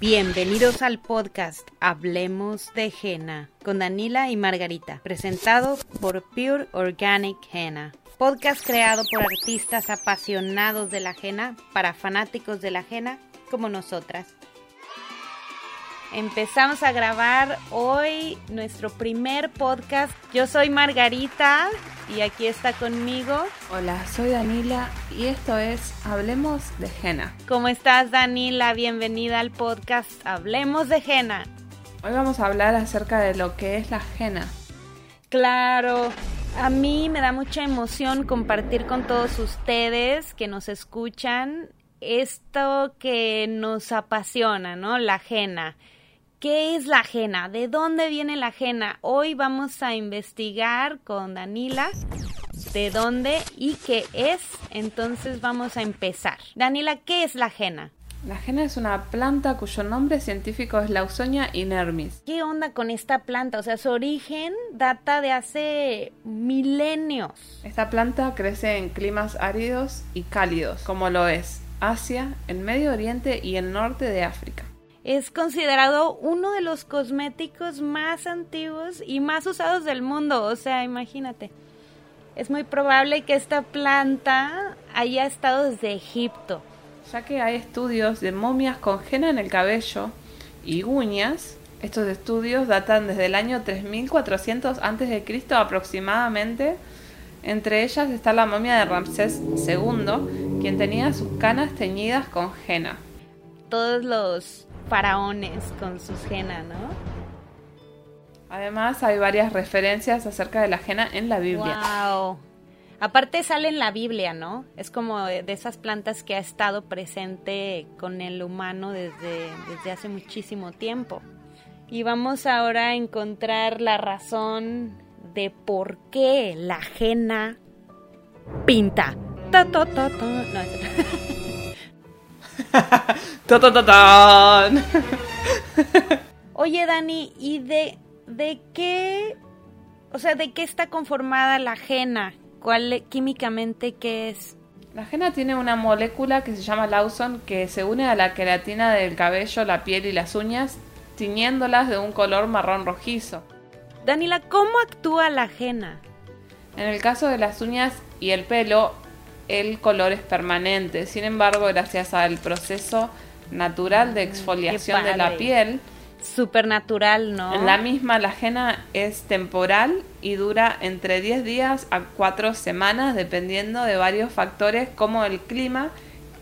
Bienvenidos al podcast Hablemos de Henna con Danila y Margarita, presentado por Pure Organic Henna. Podcast creado por artistas apasionados de la henna para fanáticos de la henna como nosotras. Empezamos a grabar hoy nuestro primer podcast. Yo soy Margarita y aquí está conmigo. Hola, soy Danila y esto es Hablemos de Jena. ¿Cómo estás Danila? Bienvenida al podcast Hablemos de Jena. Hoy vamos a hablar acerca de lo que es la Jena. Claro, a mí me da mucha emoción compartir con todos ustedes que nos escuchan esto que nos apasiona, ¿no? La ajena. ¿Qué es la ajena? ¿De dónde viene la ajena? Hoy vamos a investigar con Danila de dónde y qué es. Entonces vamos a empezar. Danila, ¿qué es la ajena? La ajena es una planta cuyo nombre científico es Lausonia inermis. ¿Qué onda con esta planta? O sea, su origen data de hace milenios. Esta planta crece en climas áridos y cálidos, como lo es Asia, el Medio Oriente y el norte de África es considerado uno de los cosméticos más antiguos y más usados del mundo. O sea, imagínate. Es muy probable que esta planta haya estado desde Egipto. Ya que hay estudios de momias con henna en el cabello y uñas, estos estudios datan desde el año 3400 a.C. aproximadamente. Entre ellas está la momia de Ramsés II, quien tenía sus canas teñidas con henna. Todos los faraones con sus henna, ¿no? Además hay varias referencias acerca de la henna en la Biblia. Wow. Aparte sale en la Biblia, ¿no? Es como de esas plantas que ha estado presente con el humano desde, desde hace muchísimo tiempo. Y vamos ahora a encontrar la razón de por qué la henna pinta. Ta, ta, ta, no, Oye, Dani, ¿y de, de qué, o sea, de qué está conformada la ajena? ¿Cuál químicamente qué es? La ajena tiene una molécula que se llama Lawson que se une a la queratina del cabello, la piel y las uñas, tiñéndolas de un color marrón rojizo. Danila, ¿cómo actúa la ajena? En el caso de las uñas y el pelo, el color es permanente. Sin embargo, gracias al proceso natural de exfoliación de la piel, supernatural, ¿no? La misma, la ajena es temporal y dura entre 10 días a 4 semanas, dependiendo de varios factores como el clima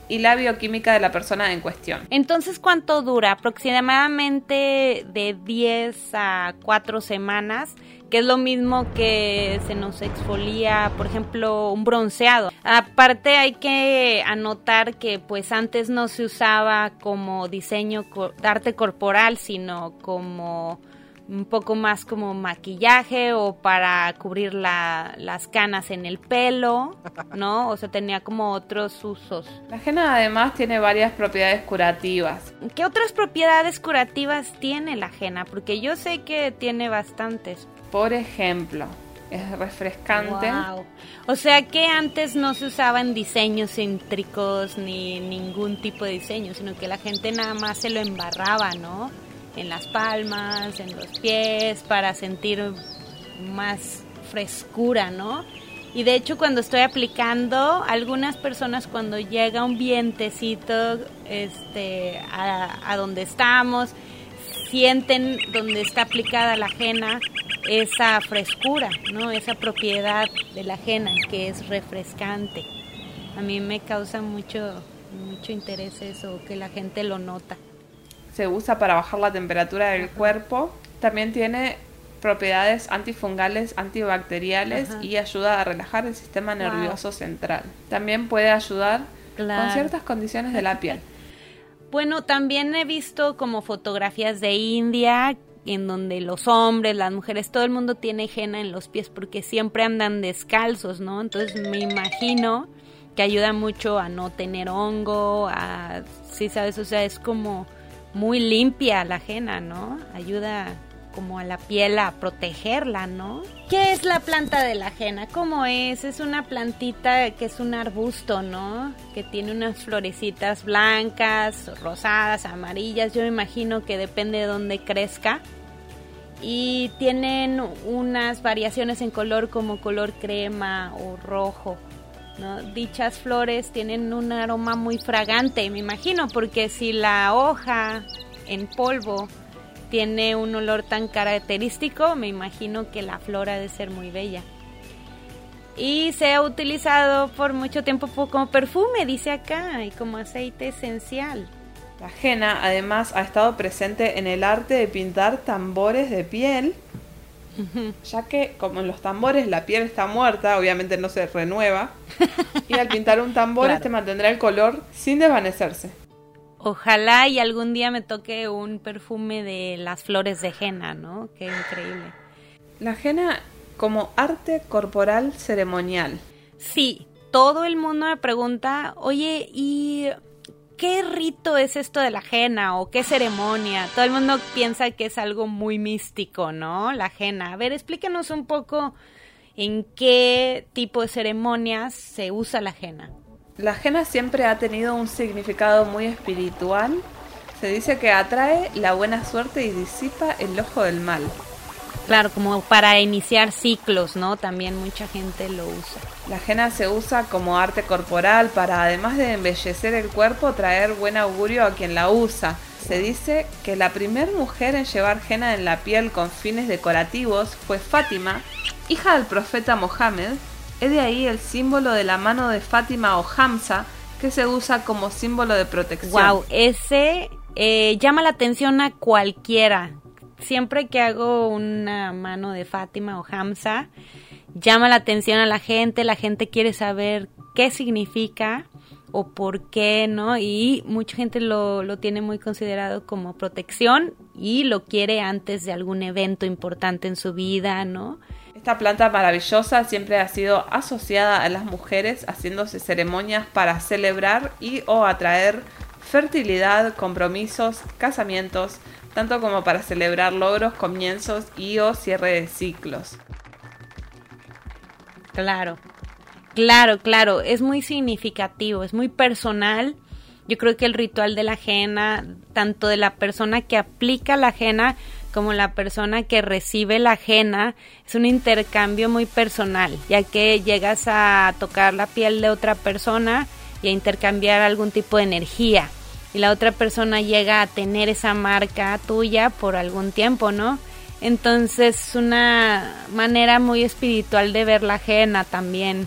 y la bioquímica de la persona en cuestión. Entonces, ¿cuánto dura? Aproximadamente de 10 a 4 semanas que es lo mismo que se nos exfolia, por ejemplo, un bronceado. Aparte hay que anotar que pues antes no se usaba como diseño de arte corporal, sino como un poco más como maquillaje o para cubrir las canas en el pelo, ¿no? O sea, tenía como otros usos. La henna además tiene varias propiedades curativas. ¿Qué otras propiedades curativas tiene la henna? Porque yo sé que tiene bastantes. Por ejemplo, es refrescante. O sea que antes no se usaban diseños céntricos ni ningún tipo de diseño, sino que la gente nada más se lo embarraba, ¿no? en las palmas, en los pies, para sentir más frescura, ¿no? Y de hecho cuando estoy aplicando, algunas personas cuando llega un vientecito este, a, donde estamos, sienten donde está aplicada la ajena esa frescura, ¿no? Esa propiedad de la ajena que es refrescante. A mí me causa mucho, mucho interés eso, que la gente lo nota se usa para bajar la temperatura del cuerpo. También tiene propiedades antifungales, antibacteriales y ayuda a relajar el sistema nervioso central. También puede ayudar con ciertas condiciones de la piel. Bueno, también he visto como fotografías de India en donde los hombres, las mujeres, todo el mundo tiene henna en los pies porque siempre andan descalzos, ¿no? Entonces me imagino que ayuda mucho a no tener hongo, a, sí, sabes, o sea, es como muy limpia la ajena, ¿no? Ayuda como a la piel a protegerla, ¿no? ¿Qué es la planta de la ajena? ¿Cómo es? Es una plantita que es un arbusto, ¿no? Que tiene unas florecitas blancas, rosadas, amarillas. Yo me imagino que depende de dónde crezca. Y tienen unas variaciones en color como color crema o rojo. Dichas flores tienen un aroma muy fragante, me imagino, porque si la hoja en polvo tiene un olor tan característico, me imagino que la flor ha de ser muy bella. Y se ha utilizado por mucho tiempo como perfume, dice acá, y como aceite esencial. La ajena además ha estado presente en el arte de pintar tambores de piel, ya que como en los tambores la piel está muerta, obviamente no se renueva, y al pintar un tambor este mantendrá el color sin desvanecerse. Ojalá y algún día me toque un perfume de las flores de henna, ¿no? Qué increíble. La henna como arte corporal ceremonial. Sí, todo el mundo me pregunta, oye, ¿y qué rito es esto de la henna o qué ceremonia? Todo el mundo piensa que es algo muy místico, ¿no? La henna. A ver, explíquenos un poco en qué tipo de ceremonias se usa la henna. La ajena siempre ha tenido un significado muy espiritual. Se dice que atrae la buena suerte y disipa el ojo del mal. Claro, como para iniciar ciclos, ¿no? También mucha gente lo usa. La ajena se usa como arte corporal para, además de embellecer el cuerpo, traer buen augurio a quien la usa. Se dice que la primera mujer en llevar henna en la piel con fines decorativos fue Fátima, hija del profeta Mohammed, es de ahí el símbolo de la mano de Fátima o Hamza, que se usa como símbolo de protección. Wow, ese eh, llama la atención a cualquiera. Siempre que hago una mano de Fátima o Hamza, llama la atención a la gente, la gente quiere saber qué significa o por qué, ¿no? Y mucha gente lo, lo tiene muy considerado como protección y lo quiere antes de algún evento importante en su vida, ¿no? Esta planta maravillosa siempre ha sido asociada a las mujeres haciéndose ceremonias para celebrar y o atraer fertilidad, compromisos, casamientos, tanto como para celebrar logros, comienzos y o cierre de ciclos. Claro, claro, claro, es muy significativo, es muy personal. Yo creo que el ritual de la ajena, tanto de la persona que aplica la ajena como la persona que recibe la ajena, es un intercambio muy personal, ya que llegas a tocar la piel de otra persona y a intercambiar algún tipo de energía. La otra persona llega a tener esa marca tuya por algún tiempo, ¿no? Entonces es una manera muy espiritual de ver la ajena también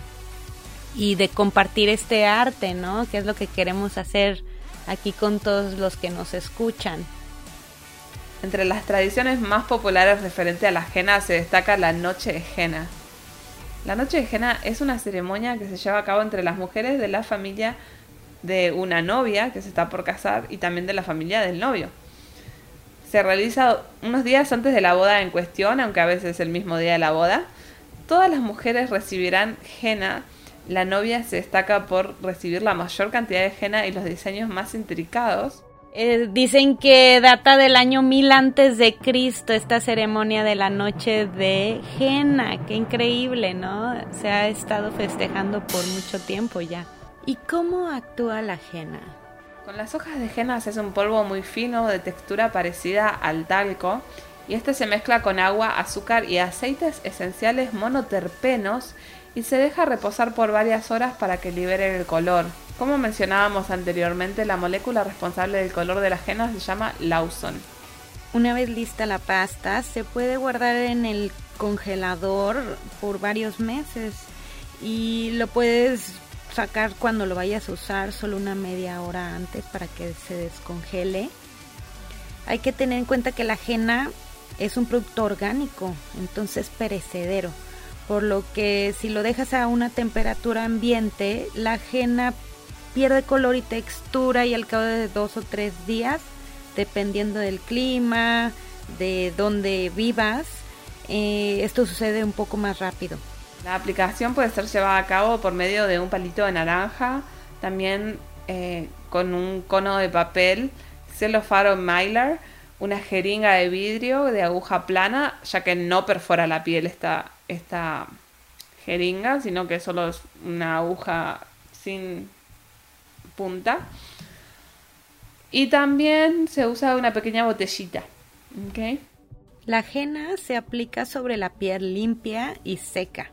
y de compartir este arte, ¿no? Que es lo que queremos hacer aquí con todos los que nos escuchan. Entre las tradiciones más populares referente a la jena se destaca la Noche de Jena. La Noche de Jena es una ceremonia que se lleva a cabo entre las mujeres de la familia de una novia que se está por casar y también de la familia del novio. Se realiza unos días antes de la boda en cuestión, aunque a veces es el mismo día de la boda. Todas las mujeres recibirán jena. La novia se destaca por recibir la mayor cantidad de jena y los diseños más intricados. Eh, dicen que data del año 1000 antes de Cristo esta ceremonia de la noche de Jena. Qué increíble, ¿no? Se ha estado festejando por mucho tiempo ya. ¿Y cómo actúa la Jena? Con las hojas de Jena se hace un polvo muy fino de textura parecida al talco y este se mezcla con agua, azúcar y aceites esenciales monoterpenos y se deja reposar por varias horas para que libere el color. Como mencionábamos anteriormente, la molécula responsable del color de la henna se llama Lawson. Una vez lista la pasta, se puede guardar en el congelador por varios meses y lo puedes sacar cuando lo vayas a usar solo una media hora antes para que se descongele. Hay que tener en cuenta que la henna es un producto orgánico, entonces perecedero, por lo que si lo dejas a una temperatura ambiente, la henna pierde color y textura y al cabo de dos o tres días, dependiendo del clima, de dónde vivas, eh, esto sucede un poco más rápido. La aplicación puede ser llevada a cabo por medio de un palito de naranja, también eh, con un cono de papel, celofaro mylar una jeringa de vidrio de aguja plana, ya que no perfora la piel esta, esta jeringa, sino que solo es una aguja sin punta. Y también se usa una pequeña botellita. La ajena se aplica sobre la piel limpia y seca.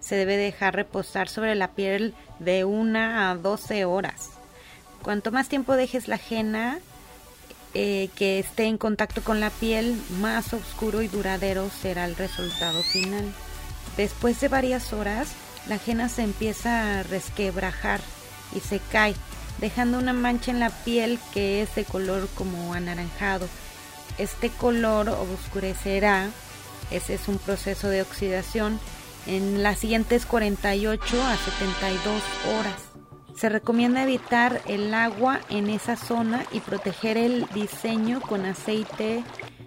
Se debe dejar reposar sobre la piel de una a 12 horas. Cuanto más tiempo dejes la ajena eh, que esté en contacto con la piel, más oscuro y duradero será el resultado final. Después de varias horas, la ajena se empieza a resquebrajar y se cae, dejando una mancha en la piel que es de color como anaranjado. Este color oscurecerá, ese es un proceso de oxidación, en las siguientes 48 a 72 horas. Se recomienda evitar el agua en esa zona y proteger el diseño con aceite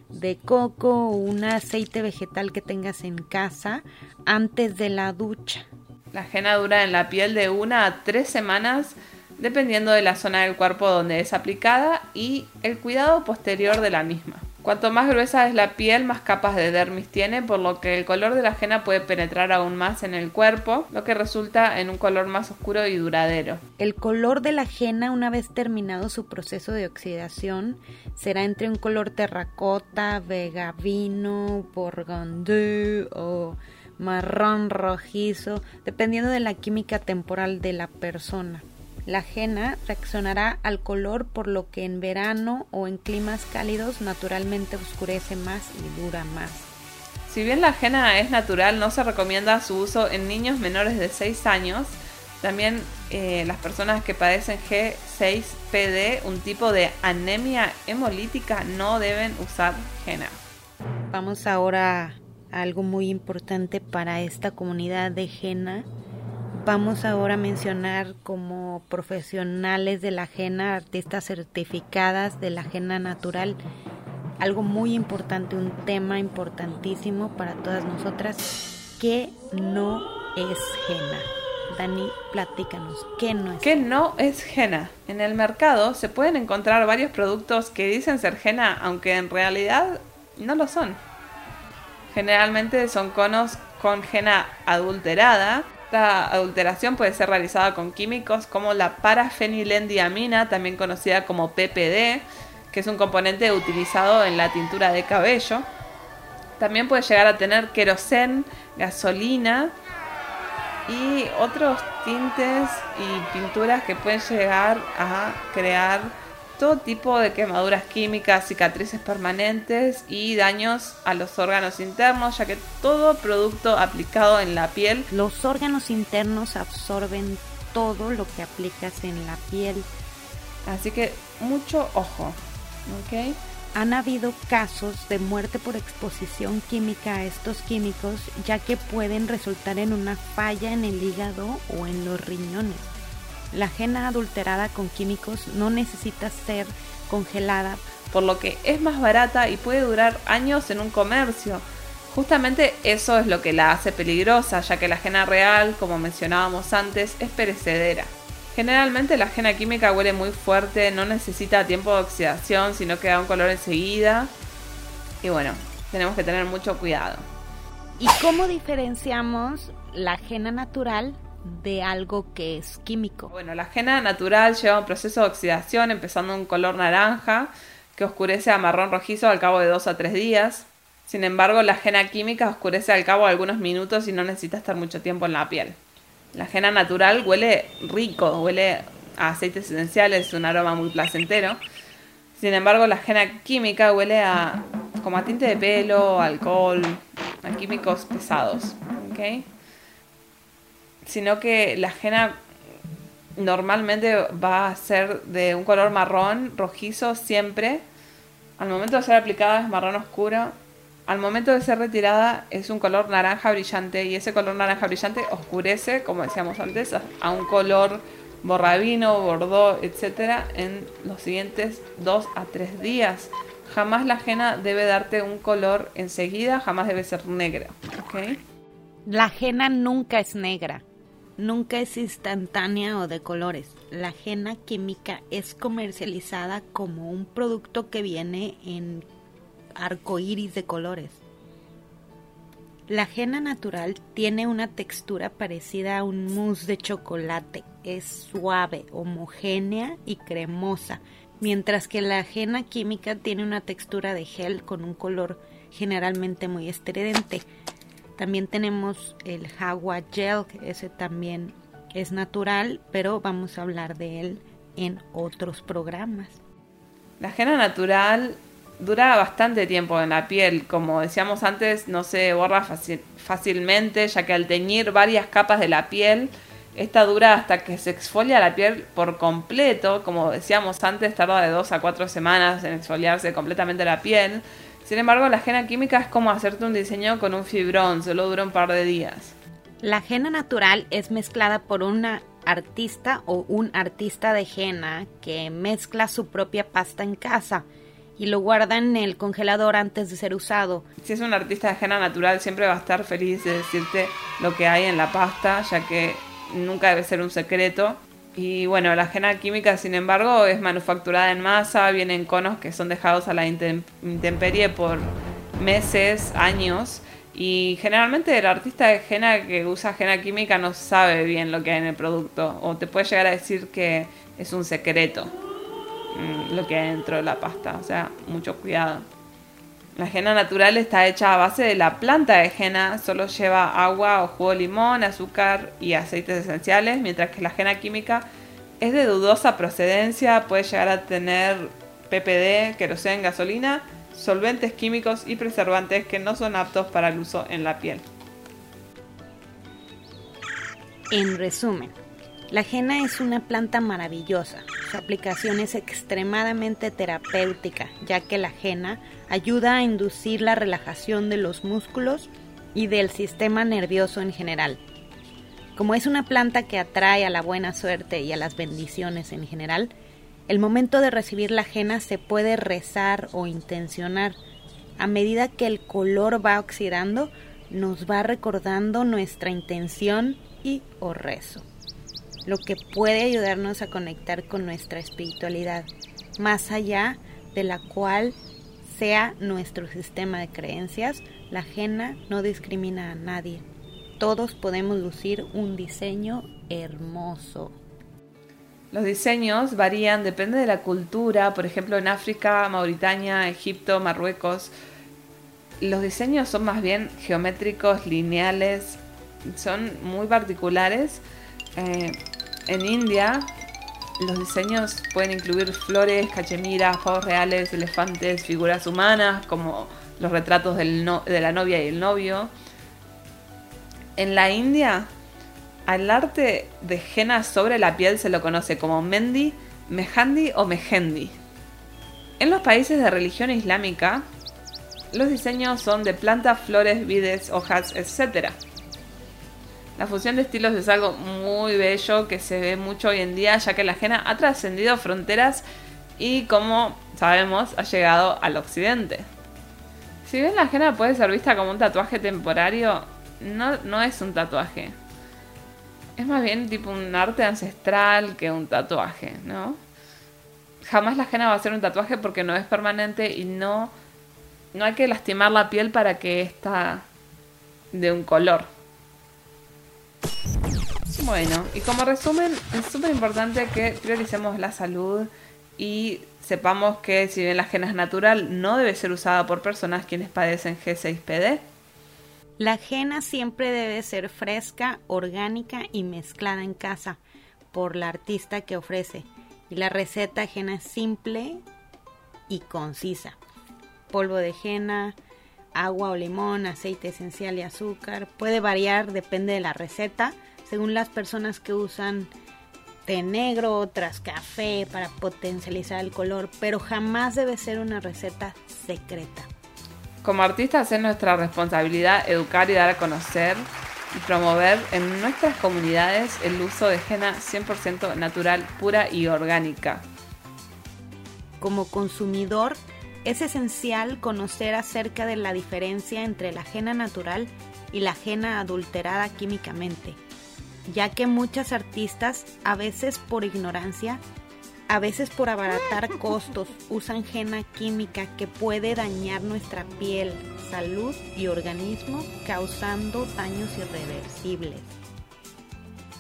de coco o un aceite vegetal que tengas en casa antes de la ducha. La ajena dura en la piel de una a tres semanas dependiendo de la zona del cuerpo donde es aplicada y el cuidado posterior de la misma. Cuanto más gruesa es la piel, más capas de dermis tiene, por lo que el color de la ajena puede penetrar aún más en el cuerpo, lo que resulta en un color más oscuro y duradero. El color de la ajena, una vez terminado su proceso de oxidación, será entre un color terracota, vega vino, burgundy o marrón rojizo, dependiendo de la química temporal de la persona. La ajena reaccionará al color por lo que en verano o en climas cálidos naturalmente oscurece más y dura más. Si bien la ajena es natural, no se recomienda su uso en niños menores de 6 años. También eh, las personas que padecen G6PD, un tipo de anemia hemolítica, no deben usar henna. Vamos ahora a algo muy importante para esta comunidad de henna Vamos ahora a mencionar como profesionales de la ajena, artistas certificadas de la ajena natural, algo muy importante, un tema importantísimo para todas nosotras, que no es henna. Dani, platícanos, ¿qué no es? ¿Qué no es henna? En el mercado se pueden encontrar varios productos que dicen ser henna, aunque en realidad no lo son. Generalmente son conos con henna adulterada esta adulteración puede ser realizada con químicos como la parafenilendiamina, también conocida como PPD, que es un componente utilizado en la tintura de cabello. También puede llegar a tener querosén, gasolina y otros tintes y pinturas que pueden llegar a crear todo tipo de quemaduras químicas, cicatrices permanentes y daños a los órganos internos, ya que todo producto aplicado en la piel... Los órganos internos absorben todo lo que aplicas en la piel. Así que mucho ojo, ¿ok? Han habido casos de muerte por exposición química a estos químicos, ya que pueden resultar en una falla en el hígado o en los riñones. La ajena adulterada con químicos no necesita ser congelada, por lo que es más barata y puede durar años en un comercio. Justamente eso es lo que la hace peligrosa, ya que la ajena real, como mencionábamos antes, es perecedera. Generalmente la ajena química huele muy fuerte, no necesita tiempo de oxidación, sino que da un color enseguida. Y bueno, tenemos que tener mucho cuidado. ¿Y cómo diferenciamos la ajena natural de algo que es químico. Bueno, la ajena natural lleva un proceso de oxidación empezando un color naranja que oscurece a marrón rojizo al cabo de dos a tres días. Sin embargo, la ajena química oscurece al cabo de algunos minutos y no necesita estar mucho tiempo en la piel. La ajena natural huele rico, huele a aceites esenciales, un aroma muy placentero. Sin embargo, la ajena química huele a como a tinte de pelo, alcohol, a químicos pesados. ¿okay? Sino que la ajena normalmente va a ser de un color marrón, rojizo siempre. Al momento de ser aplicada es marrón oscuro. Al momento de ser retirada es un color naranja brillante y ese color naranja brillante oscurece, como decíamos antes, a un color borrabino, bordó, etcétera, en los siguientes dos a tres días. Jamás la ajena debe darte un color enseguida, jamás debe ser negra. La ajena nunca es negra nunca es instantánea o de colores. La henna química es comercializada como un producto que viene en arco iris de colores. La henna natural tiene una textura parecida a un mousse de chocolate. Es suave, homogénea y cremosa, mientras que la henna química tiene una textura de gel con un color generalmente muy estridente. También tenemos el Hawa Gel, ese también es natural, pero vamos a hablar de él en otros programas. La henna natural dura bastante tiempo en la piel, como decíamos antes, no se borra fácilmente, ya que al teñir varias capas de la piel, esta dura hasta que se exfolia la piel por completo, como decíamos antes, tarda de dos a cuatro semanas en exfoliarse completamente la piel. Sin embargo, la henna química es como hacerte un diseño con un fibrón, solo dura un par de días. La henna natural es mezclada por una artista o un artista de henna que mezcla su propia pasta en casa y lo guarda en el congelador antes de ser usado. Si es un artista de henna natural, siempre va a estar feliz de decirte lo que hay en la pasta, ya que nunca debe ser un secreto. Y bueno, la henna química, sin embargo, es manufacturada en masa, viene en conos que son dejados a la intemperie por meses, años. Y generalmente el artista de henna que usa henna química no sabe bien lo que hay en el producto o te puede llegar a decir que es un secreto mm, lo que hay dentro de la pasta. O sea, mucho cuidado. La henna natural está hecha a base de la planta de henna, solo lleva agua o jugo de limón, azúcar y aceites esenciales, mientras que la henna química es de dudosa procedencia, puede llegar a tener PPD, queroseno, gasolina, solventes químicos y preservantes que no son aptos para el uso en la piel. En resumen, la henna es una planta maravillosa. Su aplicación es extremadamente terapéutica, ya que la henna ayuda a inducir la relajación de los músculos y del sistema nervioso en general. Como es una planta que atrae a la buena suerte y a las bendiciones en general, el momento de recibir la ajena se puede rezar o intencionar. A medida que el color va oxidando, nos va recordando nuestra intención y o rezo, lo que puede ayudarnos a conectar con nuestra espiritualidad, más allá de la cual sea nuestro sistema de creencias, la ajena no discrimina a nadie. Todos podemos lucir un diseño hermoso. Los diseños varían, depende de la cultura. Por ejemplo, en África, Mauritania, Egipto, Marruecos, los diseños son más bien geométricos, lineales, son muy particulares. Eh, en India, los diseños pueden incluir flores, cachemiras, pavos reales, elefantes, figuras humanas, como los retratos de la novia y el novio. En la India, al arte de henna sobre la piel se lo conoce como mendi, mehandi o mehendi. En los países de religión islámica, los diseños son de plantas, flores, vides, hojas, etc. La fusión de estilos es algo muy bello que se ve mucho hoy en día, ya que la henna ha trascendido fronteras y, como sabemos, ha llegado al occidente. Si bien la henna puede ser vista como un tatuaje temporario, no, es un tatuaje. Es más bien tipo un arte ancestral que un tatuaje, ¿no? Jamás la henna va a ser un tatuaje porque no es permanente y no, no hay que lastimar la piel para que esta de un color. Bueno, y como resumen, es súper importante que prioricemos la salud y sepamos que si bien la henna es natural, no debe ser usada por personas quienes padecen G6PD. La henna siempre debe ser fresca, orgánica y mezclada en casa por la artista que ofrece. Y la receta henna es simple y concisa. Polvo de henna, agua o limón, aceite esencial y azúcar. Puede variar, depende de la receta según las personas que usan té negro, otras café para potencializar el color, pero jamás debe ser una receta secreta. Como artistas es nuestra responsabilidad educar y dar a conocer y promover en nuestras comunidades el uso de henna 100% natural, pura y orgánica. Como consumidor, es esencial conocer acerca de la diferencia entre la henna natural y la henna adulterada químicamente ya que muchas artistas, a veces por ignorancia, a veces por abaratar costos, usan henna química que puede dañar nuestra piel, salud y organismo, causando daños irreversibles.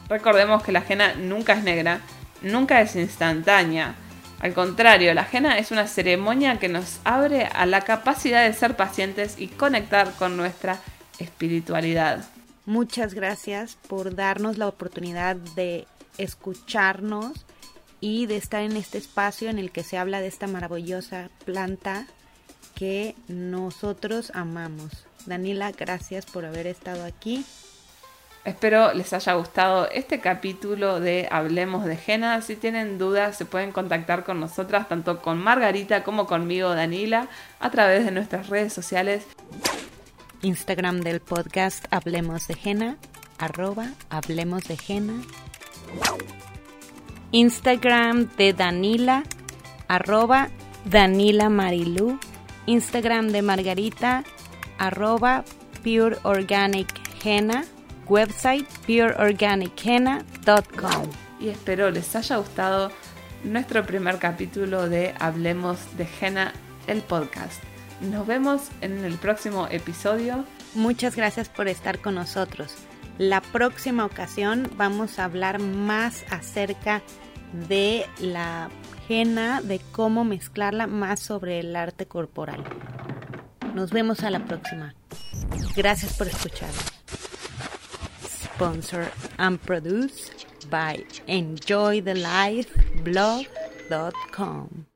Recordemos que la henna nunca es negra, nunca es instantánea. Al contrario, la henna es una ceremonia que nos abre a la capacidad de ser pacientes y conectar con nuestra espiritualidad. Muchas gracias por darnos la oportunidad de escucharnos y de estar en este espacio en el que se habla de esta maravillosa planta que nosotros amamos. Danila, gracias por haber estado aquí. Espero les haya gustado este capítulo de Hablemos de Jena. Si tienen dudas, se pueden contactar con nosotras, tanto con Margarita como conmigo, Danila, a través de nuestras redes sociales. Instagram del podcast Hablemos de Jena, arroba Hablemos de Jena. Instagram de Danila, arroba Danila Marilu. Instagram de Margarita, arroba Pure Organic Henna. Website pureorganicheena.com. Y espero les haya gustado nuestro primer capítulo de Hablemos de Jena, el podcast. Nos vemos en el próximo episodio. Muchas gracias por estar con nosotros. La próxima ocasión vamos a hablar más acerca de la henna, de cómo mezclarla, más sobre el arte corporal. Nos vemos a la próxima. Gracias por escucharnos. Sponsor and produced by enjoythelifeblog.com.